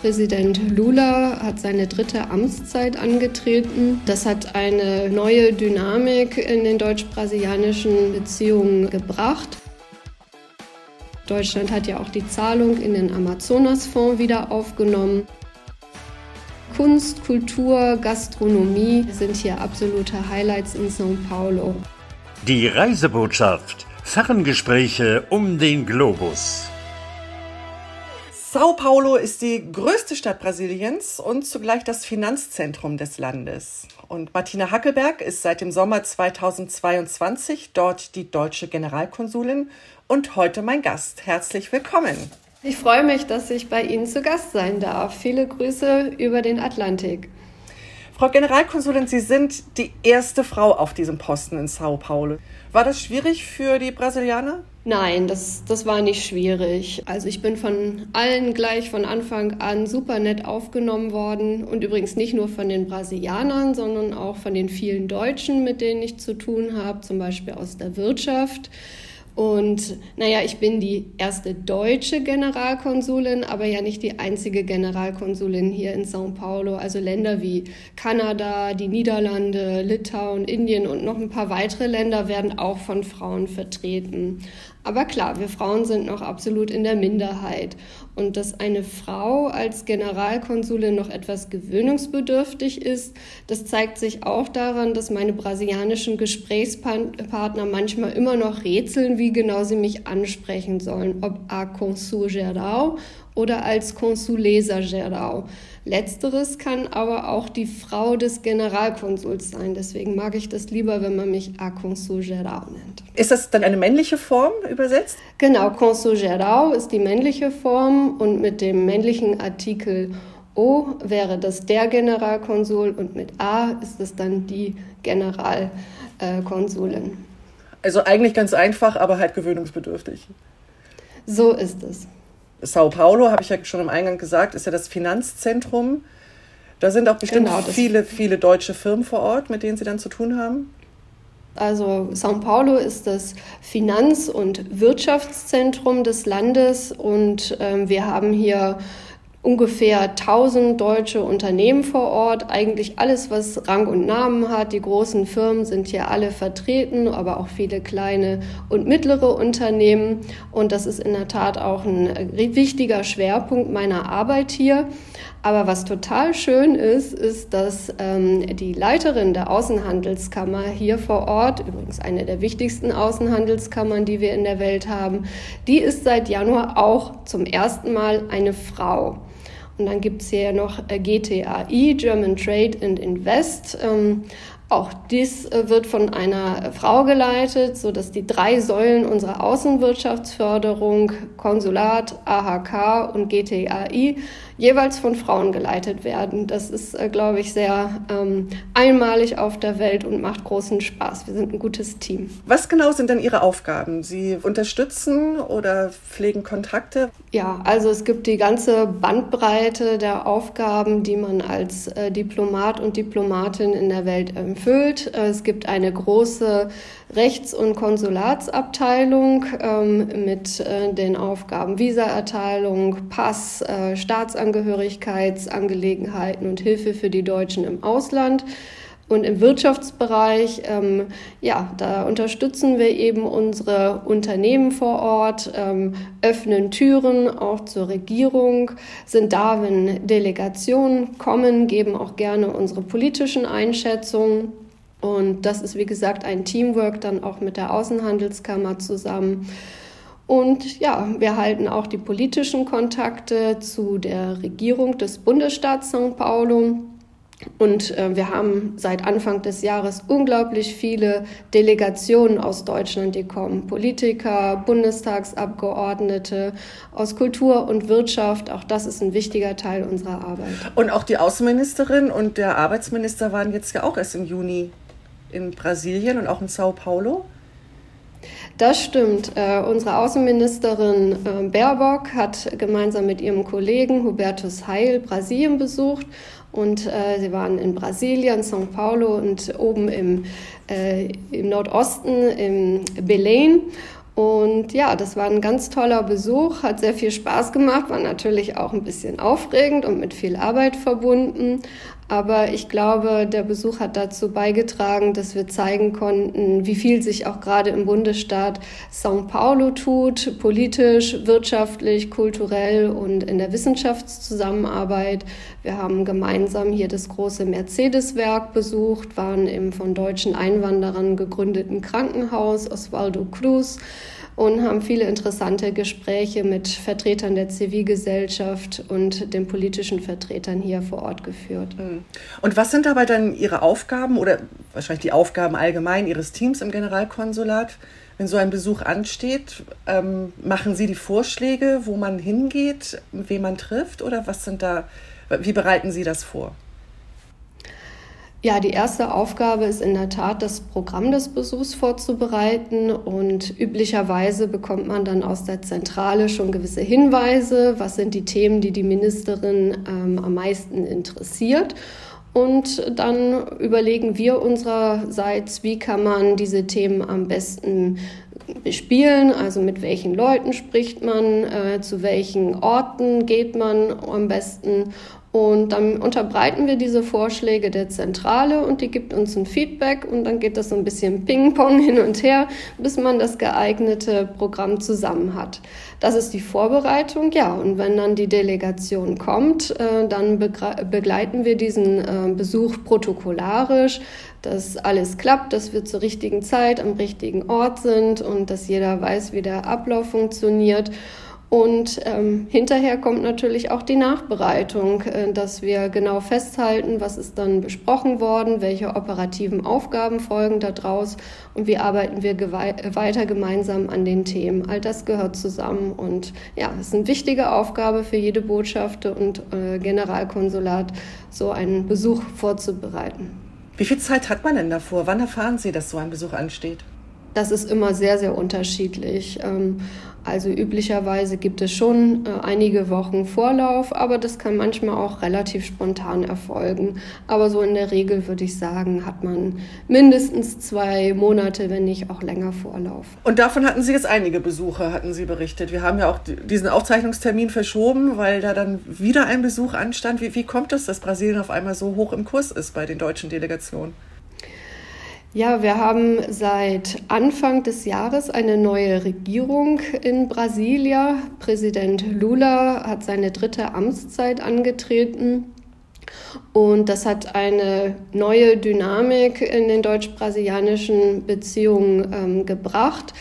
Präsident Lula hat seine dritte Amtszeit angetreten. Das hat eine neue Dynamik in den deutsch-brasilianischen Beziehungen gebracht. Deutschland hat ja auch die Zahlung in den Amazonasfonds wieder aufgenommen. Kunst, Kultur, Gastronomie sind hier absolute Highlights in São Paulo. Die Reisebotschaft. Ferngespräche um den Globus. Sao Paulo ist die größte Stadt Brasiliens und zugleich das Finanzzentrum des Landes. Und Martina Hackelberg ist seit dem Sommer 2022 dort die deutsche Generalkonsulin und heute mein Gast. Herzlich willkommen. Ich freue mich, dass ich bei Ihnen zu Gast sein darf. Viele Grüße über den Atlantik. Frau Generalkonsulin, Sie sind die erste Frau auf diesem Posten in Sao Paulo. War das schwierig für die Brasilianer? Nein, das, das war nicht schwierig. Also ich bin von allen gleich von Anfang an super nett aufgenommen worden und übrigens nicht nur von den Brasilianern, sondern auch von den vielen Deutschen, mit denen ich zu tun habe, zum Beispiel aus der Wirtschaft. Und naja, ich bin die erste deutsche Generalkonsulin, aber ja nicht die einzige Generalkonsulin hier in São Paulo. Also Länder wie Kanada, die Niederlande, Litauen, Indien und noch ein paar weitere Länder werden auch von Frauen vertreten. Aber klar, wir Frauen sind noch absolut in der Minderheit. Und dass eine Frau als Generalkonsulin noch etwas gewöhnungsbedürftig ist, das zeigt sich auch daran, dass meine brasilianischen Gesprächspartner manchmal immer noch rätseln, wie genau sie mich ansprechen sollen, ob a Consul Geral oder als Consulesa Geral. Letzteres kann aber auch die Frau des Generalkonsuls sein. Deswegen mag ich das lieber, wenn man mich a Consul Geral nennt. Ist das dann eine männliche Form übersetzt? Genau, Consul Geral ist die männliche Form und mit dem männlichen Artikel O wäre das der Generalkonsul und mit A ist es dann die Generalkonsulin. Also eigentlich ganz einfach, aber halt gewöhnungsbedürftig. So ist es. Sao Paulo, habe ich ja schon im Eingang gesagt, ist ja das Finanzzentrum. Da sind auch bestimmt genau, viele, viele deutsche Firmen vor Ort, mit denen Sie dann zu tun haben. Also São Paulo ist das Finanz- und Wirtschaftszentrum des Landes und ähm, wir haben hier ungefähr 1000 deutsche Unternehmen vor Ort. Eigentlich alles, was Rang und Namen hat. Die großen Firmen sind hier alle vertreten, aber auch viele kleine und mittlere Unternehmen. Und das ist in der Tat auch ein wichtiger Schwerpunkt meiner Arbeit hier. Aber was total schön ist, ist, dass ähm, die Leiterin der Außenhandelskammer hier vor Ort, übrigens eine der wichtigsten Außenhandelskammern, die wir in der Welt haben, die ist seit Januar auch zum ersten Mal eine Frau. Und dann gibt es hier noch äh, GTAI, German Trade and Invest. Ähm, auch dies äh, wird von einer Frau geleitet, so dass die drei Säulen unserer Außenwirtschaftsförderung, Konsulat, AHK und GTAI jeweils von Frauen geleitet werden. Das ist, äh, glaube ich, sehr ähm, einmalig auf der Welt und macht großen Spaß. Wir sind ein gutes Team. Was genau sind denn Ihre Aufgaben? Sie unterstützen oder pflegen Kontakte? Ja, also es gibt die ganze Bandbreite der Aufgaben, die man als äh, Diplomat und Diplomatin in der Welt erfüllt. Äh, es gibt eine große Rechts- und Konsulatsabteilung ähm, mit äh, den Aufgaben Visaerteilung, Pass, äh, Staatsangehörigkeitsangelegenheiten und Hilfe für die Deutschen im Ausland. Und im Wirtschaftsbereich, ähm, ja, da unterstützen wir eben unsere Unternehmen vor Ort, ähm, öffnen Türen auch zur Regierung, sind da, wenn Delegationen kommen, geben auch gerne unsere politischen Einschätzungen und das ist, wie gesagt, ein Teamwork dann auch mit der Außenhandelskammer zusammen. Und ja, wir halten auch die politischen Kontakte zu der Regierung des Bundesstaats São Paulo. Und äh, wir haben seit Anfang des Jahres unglaublich viele Delegationen aus Deutschland, die kommen. Politiker, Bundestagsabgeordnete, aus Kultur und Wirtschaft. Auch das ist ein wichtiger Teil unserer Arbeit. Und auch die Außenministerin und der Arbeitsminister waren jetzt ja auch erst im Juni in Brasilien und auch in Sao Paulo? Das stimmt. Äh, unsere Außenministerin äh, Baerbock hat gemeinsam mit ihrem Kollegen Hubertus Heil Brasilien besucht und äh, sie waren in Brasilien, São Paulo und oben im, äh, im Nordosten, im Belém. Und ja, das war ein ganz toller Besuch, hat sehr viel Spaß gemacht, war natürlich auch ein bisschen aufregend und mit viel Arbeit verbunden. Aber ich glaube, der Besuch hat dazu beigetragen, dass wir zeigen konnten, wie viel sich auch gerade im Bundesstaat São Paulo tut, politisch, wirtschaftlich, kulturell und in der Wissenschaftszusammenarbeit. Wir haben gemeinsam hier das große Mercedes-Werk besucht, waren im von deutschen Einwanderern gegründeten Krankenhaus Osvaldo Cruz und haben viele interessante Gespräche mit Vertretern der Zivilgesellschaft und den politischen Vertretern hier vor Ort geführt. Hm. Und was sind dabei dann Ihre Aufgaben oder wahrscheinlich die Aufgaben allgemein Ihres Teams im Generalkonsulat? Wenn so ein Besuch ansteht, ähm, machen Sie die Vorschläge, wo man hingeht, wen man trifft oder was sind da, wie bereiten Sie das vor? Ja, die erste Aufgabe ist in der Tat, das Programm des Besuchs vorzubereiten. Und üblicherweise bekommt man dann aus der Zentrale schon gewisse Hinweise, was sind die Themen, die die Ministerin ähm, am meisten interessiert. Und dann überlegen wir unsererseits, wie kann man diese Themen am besten bespielen, also mit welchen Leuten spricht man, äh, zu welchen Orten geht man am besten und dann unterbreiten wir diese Vorschläge der Zentrale und die gibt uns ein Feedback und dann geht das so ein bisschen Ping-Pong hin und her, bis man das geeignete Programm zusammen hat. Das ist die Vorbereitung, ja. Und wenn dann die Delegation kommt, äh, dann begleiten wir diesen äh, Besuch protokollarisch, dass alles klappt, dass wir zur richtigen Zeit am richtigen Ort sind und dass jeder weiß, wie der Ablauf funktioniert. Und ähm, hinterher kommt natürlich auch die Nachbereitung, äh, dass wir genau festhalten, was ist dann besprochen worden, welche operativen Aufgaben folgen daraus und wie arbeiten wir weiter gemeinsam an den Themen. All das gehört zusammen und ja, es ist eine wichtige Aufgabe für jede Botschaft und äh, Generalkonsulat, so einen Besuch vorzubereiten. Wie viel Zeit hat man denn davor? Wann erfahren Sie, dass so ein Besuch ansteht? Das ist immer sehr, sehr unterschiedlich. Ähm, also üblicherweise gibt es schon äh, einige Wochen Vorlauf, aber das kann manchmal auch relativ spontan erfolgen. Aber so in der Regel würde ich sagen, hat man mindestens zwei Monate, wenn nicht auch länger Vorlauf. Und davon hatten Sie jetzt einige Besuche, hatten Sie berichtet. Wir haben ja auch diesen Aufzeichnungstermin verschoben, weil da dann wieder ein Besuch anstand. Wie, wie kommt es, dass Brasilien auf einmal so hoch im Kurs ist bei den deutschen Delegationen? Ja, wir haben seit Anfang des Jahres eine neue Regierung in Brasilia. Präsident Lula hat seine dritte Amtszeit angetreten. Und das hat eine neue Dynamik in den deutsch-brasilianischen Beziehungen ähm, gebracht.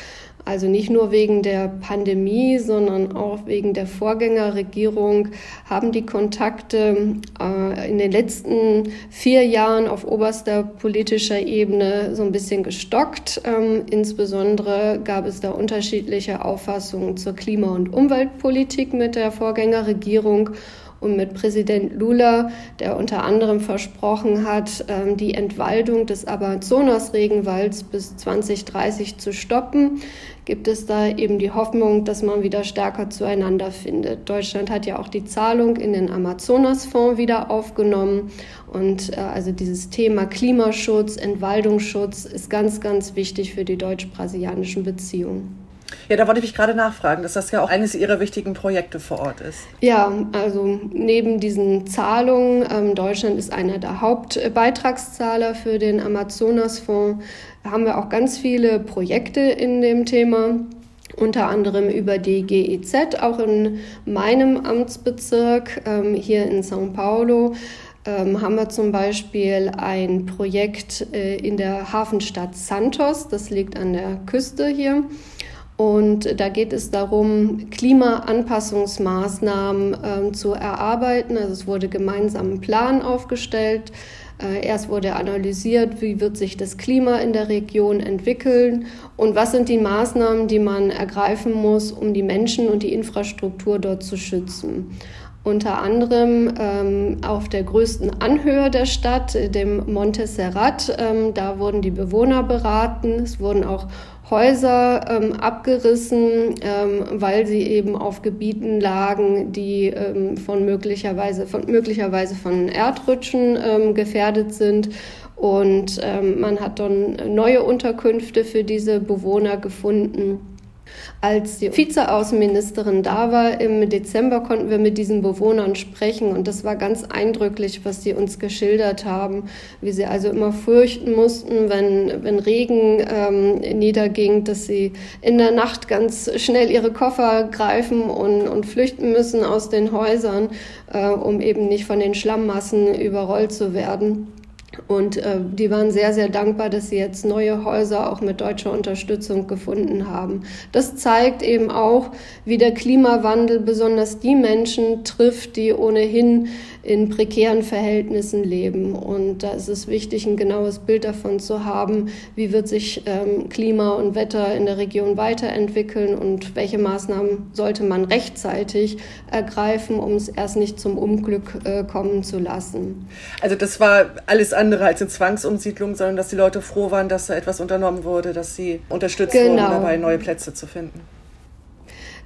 Also nicht nur wegen der Pandemie, sondern auch wegen der Vorgängerregierung haben die Kontakte äh, in den letzten vier Jahren auf oberster politischer Ebene so ein bisschen gestockt. Ähm, insbesondere gab es da unterschiedliche Auffassungen zur Klima- und Umweltpolitik mit der Vorgängerregierung und mit Präsident Lula, der unter anderem versprochen hat, ähm, die Entwaldung des Amazonas-Regenwalds bis 2030 zu stoppen, gibt es da eben die Hoffnung, dass man wieder stärker zueinander findet. Deutschland hat ja auch die Zahlung in den Amazonas-Fonds wieder aufgenommen und äh, also dieses Thema Klimaschutz, Entwaldungsschutz ist ganz, ganz wichtig für die deutsch-brasilianischen Beziehungen. Ja, da wollte ich mich gerade nachfragen, dass das ja auch eines Ihrer wichtigen Projekte vor Ort ist. Ja, also neben diesen Zahlungen, ähm, Deutschland ist einer der Hauptbeitragszahler für den Amazonasfonds, haben wir auch ganz viele Projekte in dem Thema unter anderem über die GEZ, auch in meinem Amtsbezirk ähm, hier in São Paulo. Ähm, haben wir zum Beispiel ein Projekt äh, in der Hafenstadt Santos, das liegt an der Küste hier. Und da geht es darum, Klimaanpassungsmaßnahmen äh, zu erarbeiten. Also es wurde gemeinsam ein Plan aufgestellt. Äh, erst wurde analysiert, wie wird sich das Klima in der Region entwickeln und was sind die Maßnahmen, die man ergreifen muss, um die Menschen und die Infrastruktur dort zu schützen. Unter anderem ähm, auf der größten Anhöhe der Stadt, dem Monte Serrat, ähm, da wurden die Bewohner beraten. Es wurden auch Häuser ähm, abgerissen, ähm, weil sie eben auf Gebieten lagen, die ähm, von möglicherweise von möglicherweise von Erdrutschen ähm, gefährdet sind. Und ähm, man hat dann neue Unterkünfte für diese Bewohner gefunden. Als die Vizeaußenministerin da war im Dezember, konnten wir mit diesen Bewohnern sprechen und das war ganz eindrücklich, was sie uns geschildert haben, wie sie also immer fürchten mussten, wenn, wenn Regen ähm, niederging, dass sie in der Nacht ganz schnell ihre Koffer greifen und, und flüchten müssen aus den Häusern, äh, um eben nicht von den Schlammmassen überrollt zu werden. Und äh, die waren sehr, sehr dankbar, dass sie jetzt neue Häuser auch mit deutscher Unterstützung gefunden haben. Das zeigt eben auch, wie der Klimawandel besonders die Menschen trifft, die ohnehin in prekären Verhältnissen leben. Und da ist es wichtig, ein genaues Bild davon zu haben, wie wird sich ähm, Klima und Wetter in der Region weiterentwickeln und welche Maßnahmen sollte man rechtzeitig ergreifen, um es erst nicht zum Unglück äh, kommen zu lassen. Also das war alles andere als eine Zwangsumsiedlung, sondern dass die Leute froh waren, dass da etwas unternommen wurde, dass sie unterstützt genau. wurden, dabei neue Plätze zu finden.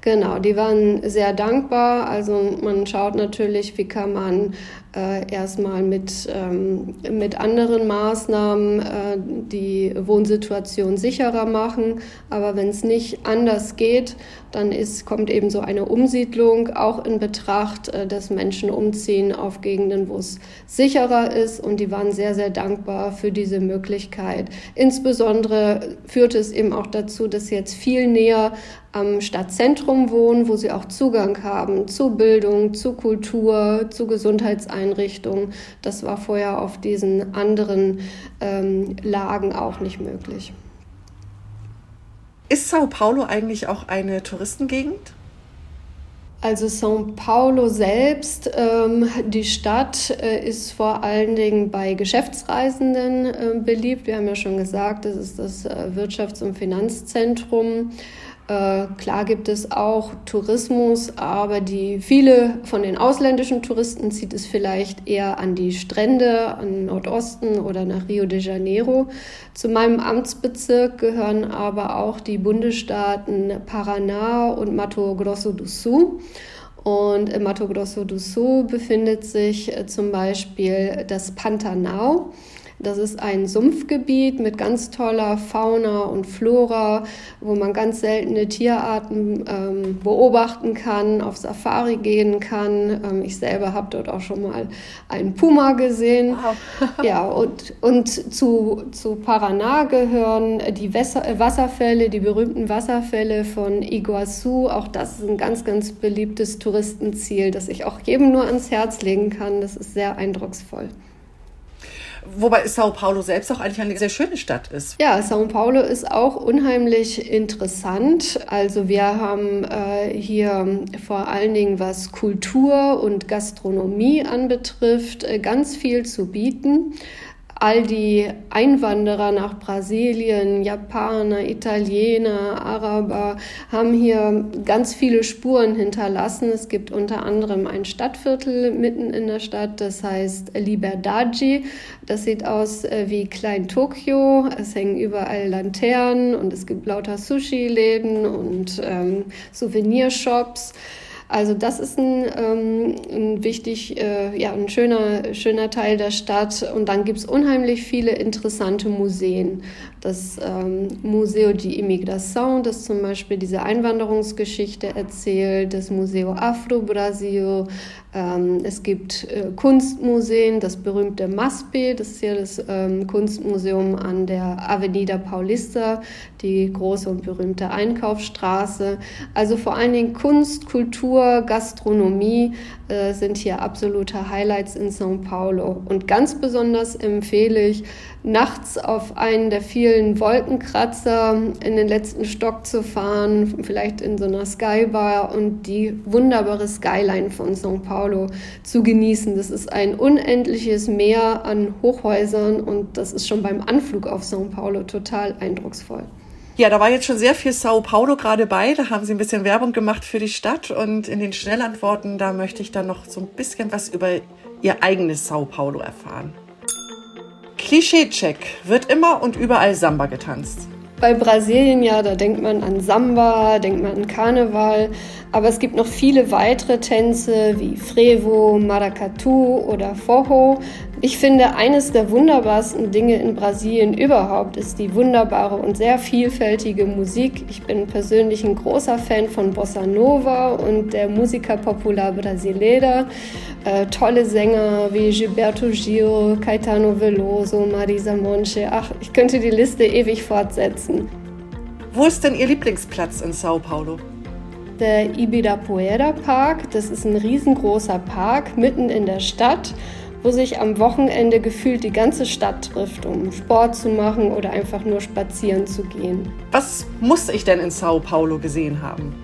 Genau, die waren sehr dankbar. Also man schaut natürlich, wie kann man äh, erstmal mit, ähm, mit anderen Maßnahmen äh, die Wohnsituation sicherer machen. Aber wenn es nicht anders geht, dann ist, kommt eben so eine Umsiedlung auch in Betracht, äh, dass Menschen umziehen auf Gegenden, wo es sicherer ist. Und die waren sehr, sehr dankbar für diese Möglichkeit. Insbesondere führte es eben auch dazu, dass sie jetzt viel näher am Stadtzentrum wohnen, wo sie auch Zugang haben zu Bildung, zu Kultur, zu Gesundheitseinrichtungen Einrichtung. Das war vorher auf diesen anderen ähm, Lagen auch nicht möglich. Ist Sao Paulo eigentlich auch eine Touristengegend? Also São Paulo selbst, ähm, die Stadt äh, ist vor allen Dingen bei Geschäftsreisenden äh, beliebt. Wir haben ja schon gesagt, das ist das äh, Wirtschafts- und Finanzzentrum. Äh, klar gibt es auch Tourismus, aber die viele von den ausländischen Touristen zieht es vielleicht eher an die Strände, an Nordosten oder nach Rio de Janeiro. Zu meinem Amtsbezirk gehören aber auch die Bundesstaaten Paraná und Mato Grosso do Sul. Und im Mato Grosso do Sul befindet sich äh, zum Beispiel das Pantanal. Das ist ein Sumpfgebiet mit ganz toller Fauna und Flora, wo man ganz seltene Tierarten ähm, beobachten kann, auf Safari gehen kann. Ähm, ich selber habe dort auch schon mal einen Puma gesehen. Wow. ja, und, und zu, zu Paraná gehören die Wässer, äh, Wasserfälle, die berühmten Wasserfälle von Iguazu. Auch das ist ein ganz, ganz beliebtes Touristenziel, das ich auch jedem nur ans Herz legen kann. Das ist sehr eindrucksvoll. Wobei Sao Paulo selbst auch eigentlich eine sehr schöne Stadt ist. Ja, Sao Paulo ist auch unheimlich interessant. Also wir haben äh, hier vor allen Dingen, was Kultur und Gastronomie anbetrifft, äh, ganz viel zu bieten all die Einwanderer nach Brasilien, Japaner, Italiener, Araber, haben hier ganz viele Spuren hinterlassen. Es gibt unter anderem ein Stadtviertel mitten in der Stadt, das heißt Liberdade. Das sieht aus äh, wie Klein Tokio. Es hängen überall Laternen und es gibt lauter Sushi-Läden und ähm, Souvenirshops. Also das ist ein, ähm, ein wichtig, äh, ja, ein schöner, schöner Teil der Stadt. Und dann gibt es unheimlich viele interessante Museen. Das ähm, Museo de Imigração, das zum Beispiel diese Einwanderungsgeschichte erzählt, das Museo Afro Brasil, ähm, es gibt äh, Kunstmuseen, das berühmte MASPE, das ist ja das ähm, Kunstmuseum an der Avenida Paulista, die große und berühmte Einkaufsstraße. Also vor allen Dingen Kunst, Kultur, Gastronomie äh, sind hier absolute Highlights in São Paulo. Und ganz besonders empfehle ich, nachts auf einen der vielen Wolkenkratzer in den letzten Stock zu fahren, vielleicht in so einer Skybar und die wunderbare Skyline von São Paulo zu genießen. Das ist ein unendliches Meer an Hochhäusern und das ist schon beim Anflug auf São Paulo total eindrucksvoll. Ja, da war jetzt schon sehr viel Sao Paulo gerade bei. Da haben Sie ein bisschen Werbung gemacht für die Stadt. Und in den Schnellantworten, da möchte ich dann noch so ein bisschen was über Ihr eigenes Sao Paulo erfahren. Klischee-Check. Wird immer und überall Samba getanzt? Bei Brasilien ja, da denkt man an Samba, denkt man an Karneval. Aber es gibt noch viele weitere Tänze wie Frevo, Maracatu oder Forró. Ich finde, eines der wunderbarsten Dinge in Brasilien überhaupt ist die wunderbare und sehr vielfältige Musik. Ich bin persönlich ein großer Fan von Bossa Nova und der Musica Popular Brasileira. Äh, tolle Sänger wie Gilberto Gil, Caetano Veloso, Marisa Monte. Ach, ich könnte die Liste ewig fortsetzen. Wo ist denn Ihr Lieblingsplatz in Sao Paulo? Der Ibirapuera Park. Das ist ein riesengroßer Park mitten in der Stadt, wo sich am Wochenende gefühlt die ganze Stadt trifft, um Sport zu machen oder einfach nur spazieren zu gehen. Was muss ich denn in Sao Paulo gesehen haben?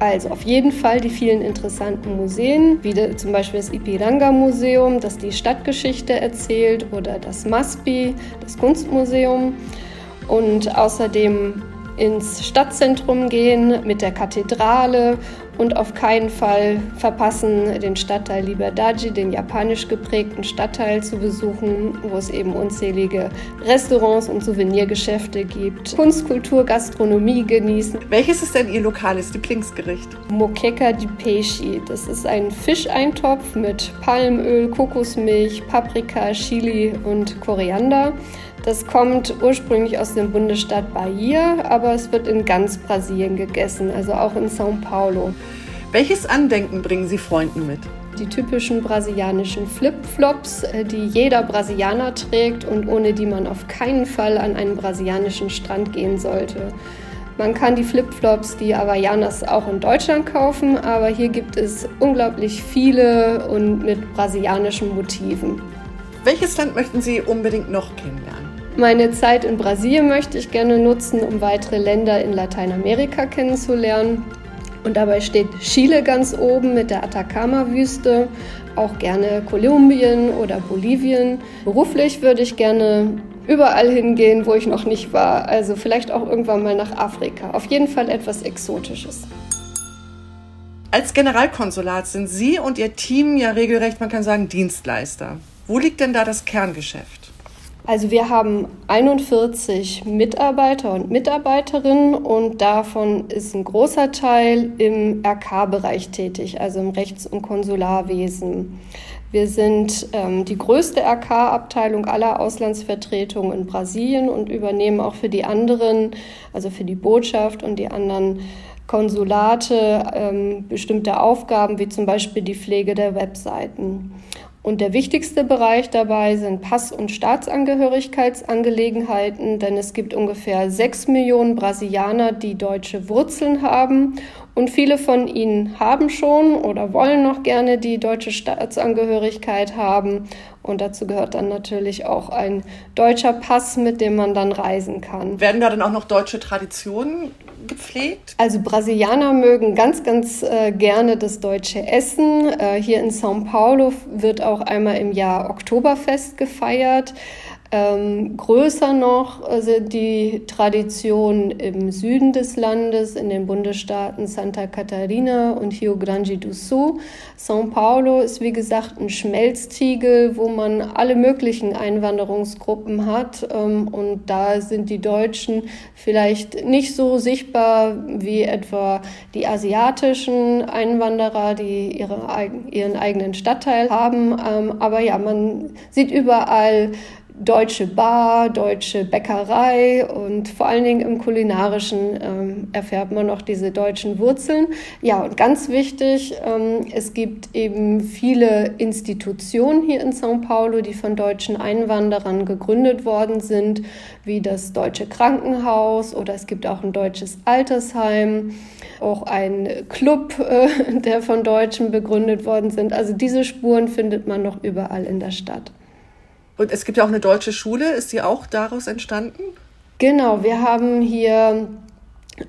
Also auf jeden Fall die vielen interessanten Museen, wie zum Beispiel das Ipiranga Museum, das die Stadtgeschichte erzählt, oder das MASPI, das Kunstmuseum. Und außerdem ins Stadtzentrum gehen mit der Kathedrale und auf keinen Fall verpassen, den Stadtteil Liberdade, den japanisch geprägten Stadtteil zu besuchen, wo es eben unzählige Restaurants und Souvenirgeschäfte gibt. Kunst, Kultur, Gastronomie genießen. Welches ist denn Ihr lokales Lieblingsgericht? Moqueca di Peixe. Das ist ein Fischeintopf mit Palmöl, Kokosmilch, Paprika, Chili und Koriander. Das kommt ursprünglich aus dem Bundesstaat Bahia, aber es wird in ganz Brasilien gegessen, also auch in São Paulo. Welches Andenken bringen Sie Freunden mit? Die typischen brasilianischen Flip-Flops, äh, die jeder Brasilianer trägt und ohne die man auf keinen Fall an einen brasilianischen Strand gehen sollte. Man kann die Flip-Flops, die Havaianas auch in Deutschland kaufen, aber hier gibt es unglaublich viele und mit brasilianischen Motiven. Welches Land möchten Sie unbedingt noch kennenlernen? Meine Zeit in Brasilien möchte ich gerne nutzen, um weitere Länder in Lateinamerika kennenzulernen. Und dabei steht Chile ganz oben mit der Atacama-Wüste, auch gerne Kolumbien oder Bolivien. Beruflich würde ich gerne überall hingehen, wo ich noch nicht war. Also vielleicht auch irgendwann mal nach Afrika. Auf jeden Fall etwas Exotisches. Als Generalkonsulat sind Sie und Ihr Team ja regelrecht, man kann sagen, Dienstleister. Wo liegt denn da das Kerngeschäft? Also wir haben 41 Mitarbeiter und Mitarbeiterinnen und davon ist ein großer Teil im RK-Bereich tätig, also im Rechts- und Konsularwesen. Wir sind ähm, die größte RK-Abteilung aller Auslandsvertretungen in Brasilien und übernehmen auch für die anderen, also für die Botschaft und die anderen Konsulate ähm, bestimmte Aufgaben, wie zum Beispiel die Pflege der Webseiten. Und der wichtigste Bereich dabei sind Pass- und Staatsangehörigkeitsangelegenheiten, denn es gibt ungefähr sechs Millionen Brasilianer, die deutsche Wurzeln haben. Und viele von ihnen haben schon oder wollen noch gerne die deutsche Staatsangehörigkeit haben. Und dazu gehört dann natürlich auch ein deutscher Pass, mit dem man dann reisen kann. Werden da dann auch noch deutsche Traditionen gepflegt? Also Brasilianer mögen ganz, ganz äh, gerne das deutsche Essen. Äh, hier in São Paulo wird auch einmal im Jahr Oktoberfest gefeiert. Ähm, größer noch sind die Traditionen im Süden des Landes, in den Bundesstaaten Santa Catarina und Rio Grande do Sul. São Paulo ist wie gesagt ein Schmelztiegel, wo man alle möglichen Einwanderungsgruppen hat. Ähm, und da sind die Deutschen vielleicht nicht so sichtbar wie etwa die asiatischen Einwanderer, die ihre, ihren eigenen Stadtteil haben. Ähm, aber ja, man sieht überall deutsche Bar, deutsche Bäckerei und vor allen Dingen im kulinarischen ähm, erfährt man noch diese deutschen Wurzeln. Ja, und ganz wichtig, ähm, es gibt eben viele Institutionen hier in São Paulo, die von deutschen Einwanderern gegründet worden sind, wie das Deutsche Krankenhaus oder es gibt auch ein deutsches Altersheim, auch ein Club, äh, der von Deutschen begründet worden sind. Also diese Spuren findet man noch überall in der Stadt. Und es gibt ja auch eine deutsche Schule. Ist die auch daraus entstanden? Genau, wir haben hier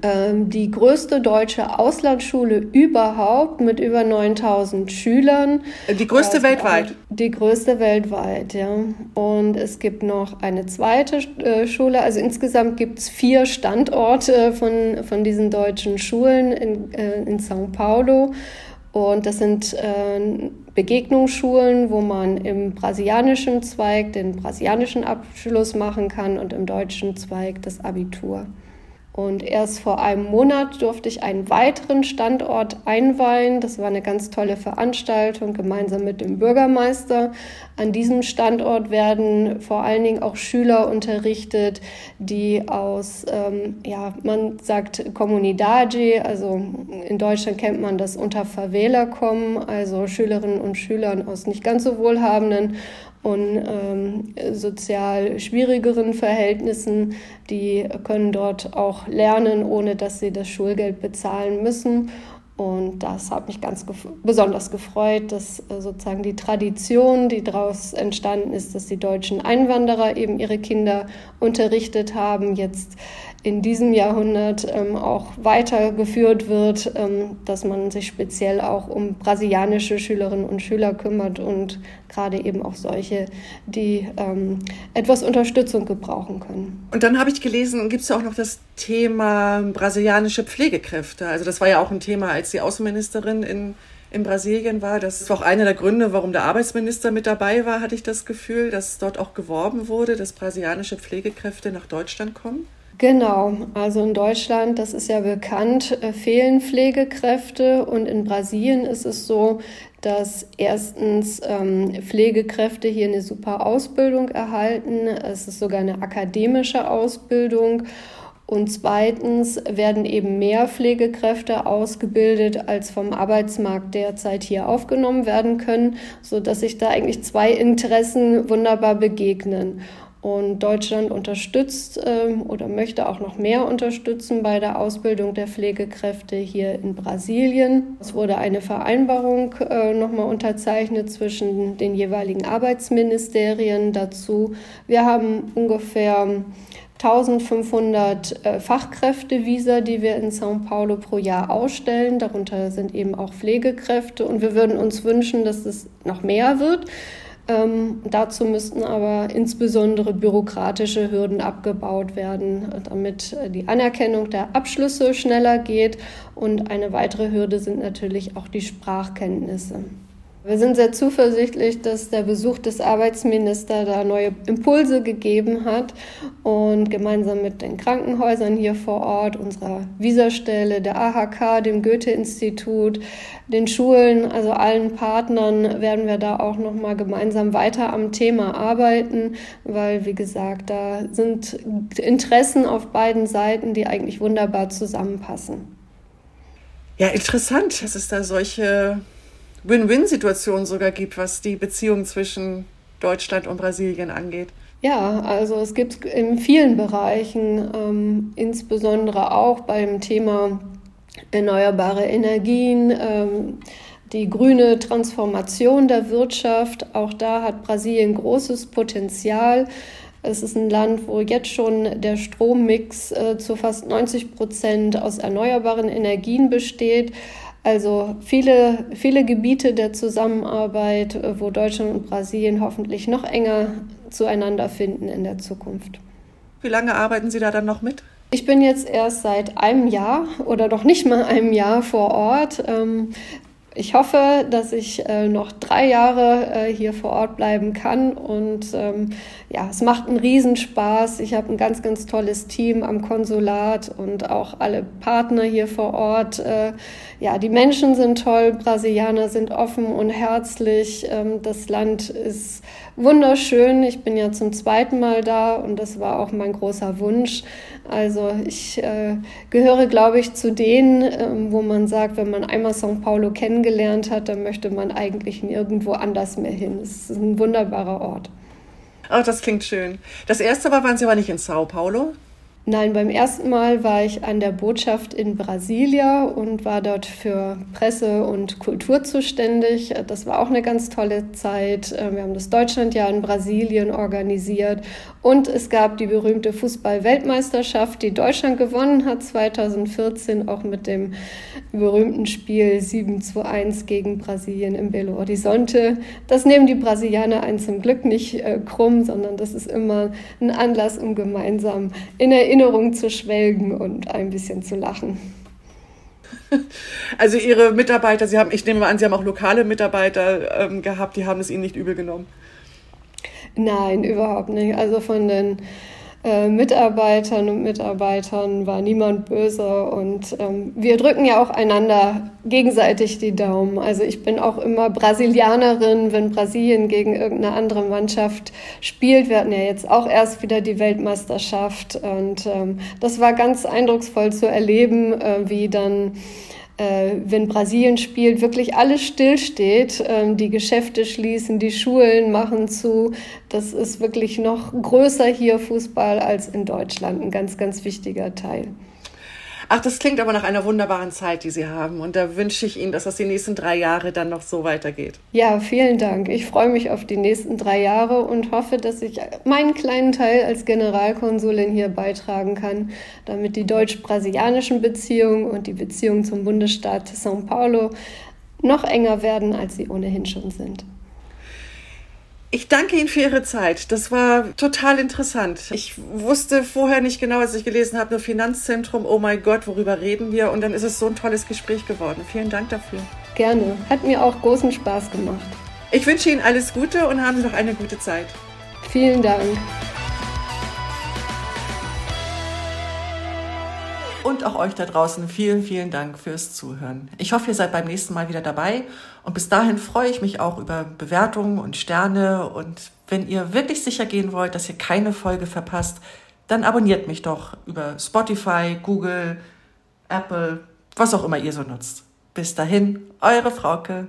ähm, die größte deutsche Auslandsschule überhaupt mit über 9000 Schülern. Die größte also weltweit? Die größte weltweit, ja. Und es gibt noch eine zweite äh, Schule. Also insgesamt gibt es vier Standorte von, von diesen deutschen Schulen in, äh, in São Paulo. Und das sind äh, Begegnungsschulen, wo man im brasilianischen Zweig den brasilianischen Abschluss machen kann und im deutschen Zweig das Abitur. Und erst vor einem Monat durfte ich einen weiteren Standort einweihen. Das war eine ganz tolle Veranstaltung gemeinsam mit dem Bürgermeister. An diesem Standort werden vor allen Dingen auch Schüler unterrichtet, die aus, ähm, ja, man sagt Comunidade, also in Deutschland kennt man das unter Favela kommen, also Schülerinnen und Schüler aus nicht ganz so wohlhabenden und ähm, sozial schwierigeren Verhältnissen, die können dort auch lernen, ohne dass sie das Schulgeld bezahlen müssen. Und das hat mich ganz gef besonders gefreut, dass äh, sozusagen die Tradition, die daraus entstanden ist, dass die deutschen Einwanderer eben ihre Kinder unterrichtet haben, jetzt in diesem Jahrhundert ähm, auch weitergeführt wird, ähm, dass man sich speziell auch um brasilianische Schülerinnen und Schüler kümmert und gerade eben auch solche, die ähm, etwas Unterstützung gebrauchen können. Und dann habe ich gelesen, gibt es ja auch noch das Thema brasilianische Pflegekräfte. Also das war ja auch ein Thema, als die Außenministerin in in Brasilien war. Das war auch einer der Gründe, warum der Arbeitsminister mit dabei war, hatte ich das Gefühl, dass dort auch geworben wurde, dass brasilianische Pflegekräfte nach Deutschland kommen. Genau, also in Deutschland, das ist ja bekannt, äh, fehlen Pflegekräfte und in Brasilien ist es so, dass erstens ähm, Pflegekräfte hier eine super Ausbildung erhalten. Es ist sogar eine akademische Ausbildung. Und zweitens werden eben mehr Pflegekräfte ausgebildet, als vom Arbeitsmarkt derzeit hier aufgenommen werden können, so dass sich da eigentlich zwei Interessen wunderbar begegnen. Und Deutschland unterstützt äh, oder möchte auch noch mehr unterstützen bei der Ausbildung der Pflegekräfte hier in Brasilien. Es wurde eine Vereinbarung äh, nochmal unterzeichnet zwischen den jeweiligen Arbeitsministerien dazu. Wir haben ungefähr 1500 äh, Fachkräftevisa, die wir in São Paulo pro Jahr ausstellen. Darunter sind eben auch Pflegekräfte. Und wir würden uns wünschen, dass es noch mehr wird. Ähm, dazu müssten aber insbesondere bürokratische Hürden abgebaut werden, damit äh, die Anerkennung der Abschlüsse schneller geht. Und eine weitere Hürde sind natürlich auch die Sprachkenntnisse. Wir sind sehr zuversichtlich, dass der Besuch des Arbeitsministers da neue Impulse gegeben hat und gemeinsam mit den Krankenhäusern hier vor Ort, unserer Visastelle, der AHK, dem Goethe-Institut, den Schulen, also allen Partnern werden wir da auch noch mal gemeinsam weiter am Thema arbeiten, weil wie gesagt, da sind Interessen auf beiden Seiten, die eigentlich wunderbar zusammenpassen. Ja, interessant, dass es da solche Win-Win-Situation sogar gibt, was die Beziehung zwischen Deutschland und Brasilien angeht. Ja, also es gibt in vielen Bereichen, ähm, insbesondere auch beim Thema erneuerbare Energien, ähm, die grüne Transformation der Wirtschaft. Auch da hat Brasilien großes Potenzial. Es ist ein Land, wo jetzt schon der Strommix äh, zu fast 90 Prozent aus erneuerbaren Energien besteht. Also viele, viele Gebiete der Zusammenarbeit, äh, wo Deutschland und Brasilien hoffentlich noch enger zueinander finden in der Zukunft. Wie lange arbeiten Sie da dann noch mit? Ich bin jetzt erst seit einem Jahr oder noch nicht mal einem Jahr vor Ort. Ähm, ich hoffe, dass ich äh, noch drei Jahre äh, hier vor Ort bleiben kann. Und ähm, ja, es macht einen Riesenspaß. Ich habe ein ganz, ganz tolles Team am Konsulat und auch alle Partner hier vor Ort. Äh, ja, die Menschen sind toll, Brasilianer sind offen und herzlich. Ähm, das Land ist wunderschön. Ich bin ja zum zweiten Mal da und das war auch mein großer Wunsch. Also ich äh, gehöre, glaube ich, zu denen, ähm, wo man sagt, wenn man einmal São Paulo kennengelernt hat, dann möchte man eigentlich nirgendwo anders mehr hin. Es ist ein wunderbarer Ort. Ach, das klingt schön. Das erste Mal waren Sie aber nicht in Sao Paulo? Nein, beim ersten Mal war ich an der Botschaft in Brasilia und war dort für Presse und Kultur zuständig. Das war auch eine ganz tolle Zeit. Wir haben das Deutschlandjahr in Brasilien organisiert und es gab die berühmte Fußball-Weltmeisterschaft, die Deutschland gewonnen hat 2014, auch mit dem berühmten Spiel 7 zu 1 gegen Brasilien im Belo Horizonte. Das nehmen die Brasilianer einen zum Glück nicht äh, krumm, sondern das ist immer ein Anlass, um gemeinsam in Erinnerung Erinnerungen zu schwelgen und ein bisschen zu lachen. Also Ihre Mitarbeiter, Sie haben, ich nehme an, Sie haben auch lokale Mitarbeiter ähm, gehabt, die haben es Ihnen nicht übel genommen. Nein, überhaupt nicht. Also von den äh, Mitarbeitern und Mitarbeitern war niemand böse und ähm, wir drücken ja auch einander gegenseitig die Daumen. Also ich bin auch immer Brasilianerin, wenn Brasilien gegen irgendeine andere Mannschaft spielt. Wir hatten ja jetzt auch erst wieder die Weltmeisterschaft und ähm, das war ganz eindrucksvoll zu erleben, äh, wie dann wenn Brasilien spielt, wirklich alles stillsteht. Ähm, die Geschäfte schließen, die Schulen machen zu. Das ist wirklich noch größer hier Fußball als in Deutschland. Ein ganz, ganz wichtiger Teil. Ach, das klingt aber nach einer wunderbaren Zeit, die Sie haben. Und da wünsche ich Ihnen, dass das die nächsten drei Jahre dann noch so weitergeht. Ja, vielen Dank. Ich freue mich auf die nächsten drei Jahre und hoffe, dass ich meinen kleinen Teil als Generalkonsulin hier beitragen kann, damit die deutsch-brasilianischen Beziehungen und die Beziehungen zum Bundesstaat São Paulo noch enger werden, als sie ohnehin schon sind. Ich danke Ihnen für Ihre Zeit. Das war total interessant. Ich wusste vorher nicht genau, als ich gelesen habe, nur Finanzzentrum, oh mein Gott, worüber reden wir? Und dann ist es so ein tolles Gespräch geworden. Vielen Dank dafür. Gerne. Hat mir auch großen Spaß gemacht. Ich wünsche Ihnen alles Gute und haben Sie noch eine gute Zeit. Vielen Dank. Und auch euch da draußen vielen, vielen Dank fürs Zuhören. Ich hoffe, ihr seid beim nächsten Mal wieder dabei. Und bis dahin freue ich mich auch über Bewertungen und Sterne. Und wenn ihr wirklich sicher gehen wollt, dass ihr keine Folge verpasst, dann abonniert mich doch über Spotify, Google, Apple, was auch immer ihr so nutzt. Bis dahin, eure Frauke.